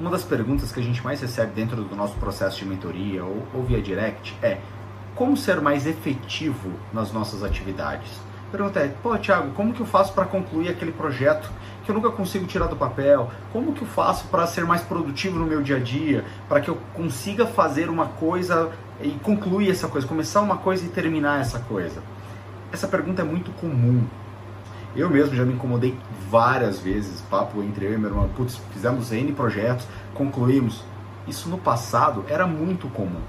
Uma das perguntas que a gente mais recebe dentro do nosso processo de mentoria ou, ou via direct é como ser mais efetivo nas nossas atividades? Pergunta é, pô, Thiago, como que eu faço para concluir aquele projeto que eu nunca consigo tirar do papel? Como que eu faço para ser mais produtivo no meu dia a dia? Para que eu consiga fazer uma coisa e concluir essa coisa, começar uma coisa e terminar essa coisa? Essa pergunta é muito comum. Eu mesmo já me incomodei várias vezes, papo entre eu e meu irmão, putz, fizemos N projetos, concluímos. Isso no passado era muito comum.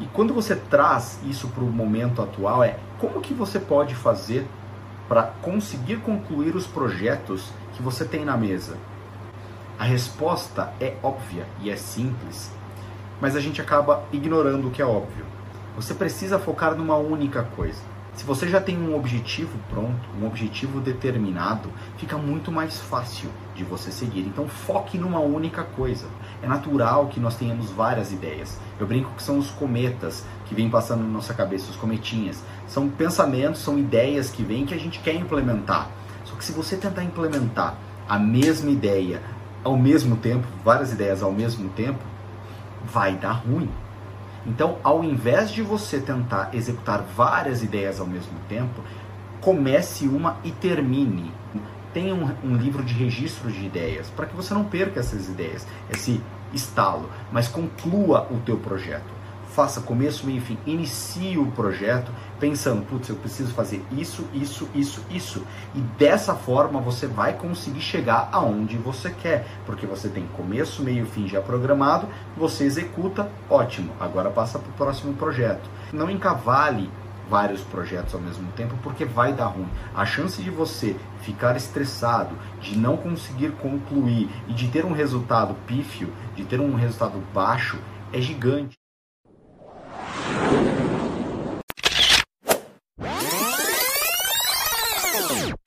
E quando você traz isso para o momento atual, é como que você pode fazer para conseguir concluir os projetos que você tem na mesa? A resposta é óbvia e é simples, mas a gente acaba ignorando o que é óbvio. Você precisa focar numa única coisa. Se você já tem um objetivo pronto, um objetivo determinado, fica muito mais fácil de você seguir. Então foque numa única coisa. É natural que nós tenhamos várias ideias. Eu brinco que são os cometas que vêm passando na nossa cabeça, os cometinhas. São pensamentos, são ideias que vêm que a gente quer implementar. Só que se você tentar implementar a mesma ideia ao mesmo tempo, várias ideias ao mesmo tempo, vai dar ruim então, ao invés de você tentar executar várias ideias ao mesmo tempo, comece uma e termine. Tenha um, um livro de registro de ideias para que você não perca essas ideias, esse estalo, mas conclua o teu projeto faça começo, meio fim. Inicie o projeto pensando, putz, eu preciso fazer isso, isso, isso, isso. E dessa forma você vai conseguir chegar aonde você quer, porque você tem começo, meio fim já programado, você executa, ótimo. Agora passa para o próximo projeto. Não encavale vários projetos ao mesmo tempo, porque vai dar ruim. A chance de você ficar estressado, de não conseguir concluir e de ter um resultado pífio, de ter um resultado baixo, é gigante. わあ!